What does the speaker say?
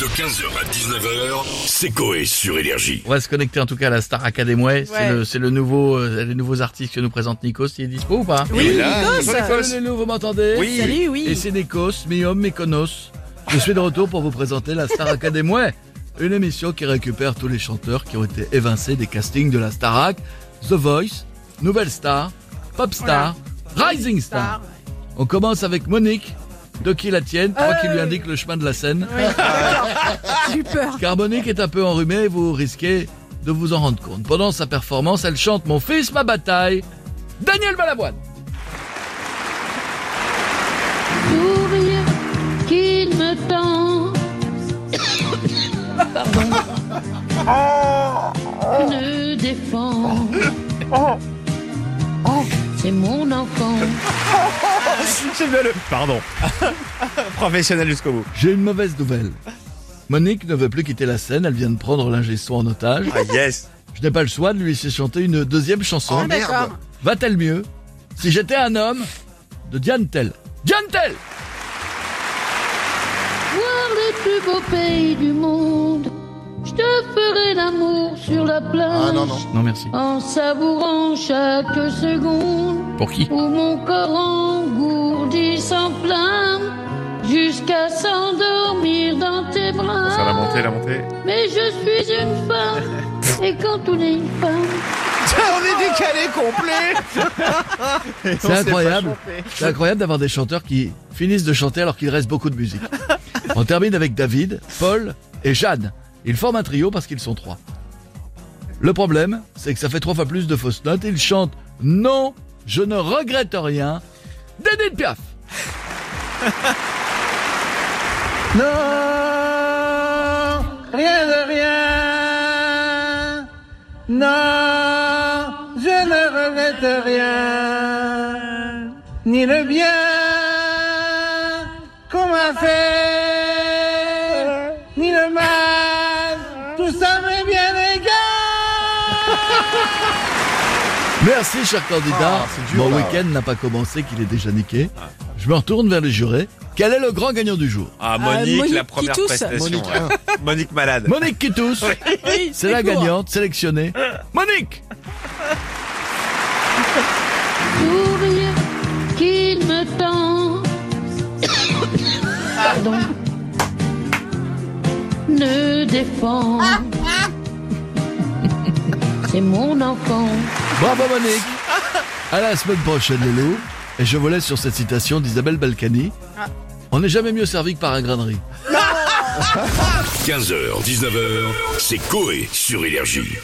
De 15h à 19h, c'est Coé sur Énergie. On va se connecter en tout cas à la Star Academy. C'est Ouais. le, c'est le nouveau, euh, les nouveaux artistes que nous présente Nikos. Il est dispo ou pas Oui, Nikos. Salut les loups, vous m'entendez Oui. Salut, oui. Et c'est Nikos, mi homme, mi konos. Je suis de retour pour vous présenter la Star Academy. Une émission qui récupère tous les chanteurs qui ont été évincés des castings de la Starac, The Voice, Nouvelle Star, Pop Star, Rising Star. On commence avec Monique. De qui la tienne Toi qui lui indique le chemin de la scène. J'ai eu peur. Car Monique est un peu enrhumée, vous risquez de vous en rendre compte. Pendant sa performance, elle chante Mon fils, ma bataille. Daniel Balavoine. sourire qu'il me tend. Pardon. Ne défend. C'est mon enfant. J'aime bien le... Pardon. Professionnel jusqu'au bout. J'ai une mauvaise nouvelle. Monique ne veut plus quitter la scène, elle vient de prendre l'ingé en otage. Ah yes. Je n'ai pas le choix de lui laisser chanter une deuxième chanson. Ah, D'accord. Va-t-elle mieux Si j'étais un homme de Diane Tell? Diane Tell Voir les plus beaux pays du monde. Je te ferai l'amour sur la plage. Ah non, non. Non merci. En savourant chaque seconde. Pour qui? Où mon corps engourdi s'enflamme. Jusqu'à s'endormir dans tes bras. Ça la montée, la montée. Mais je suis une femme, et quand on est une femme, on est décalé complet. C'est incroyable. C'est incroyable d'avoir des chanteurs qui finissent de chanter alors qu'il reste beaucoup de musique. On termine avec David, Paul et Jeanne. Ils forment un trio parce qu'ils sont trois. Le problème, c'est que ça fait trois fois plus de fausses notes. Ils chantent Non, je ne regrette rien. d'Edith Piaf. Non, rien de rien. Non, je ne regrette rien. Ni le bien qu'on m'a fait, ni le mal. Merci, cher candidat. Mon week-end n'a pas commencé, qu'il est déjà niqué. Je me retourne vers les jurés. Quel est le grand gagnant du jour? Ah Monique, Monique la qui première prestation. Monique. ouais. Monique malade. Monique qui tousse. Oui, C'est la court. gagnante, sélectionnée. Monique sourire qu'il me tend. Pardon. Ne défend. C'est mon enfant. Bravo Monique À la semaine prochaine les loups. Et je vous laisse sur cette citation d'Isabelle Balkany. On n'est jamais mieux servi que par un grainerie. 15h, 19h, c'est Coé sur Énergie.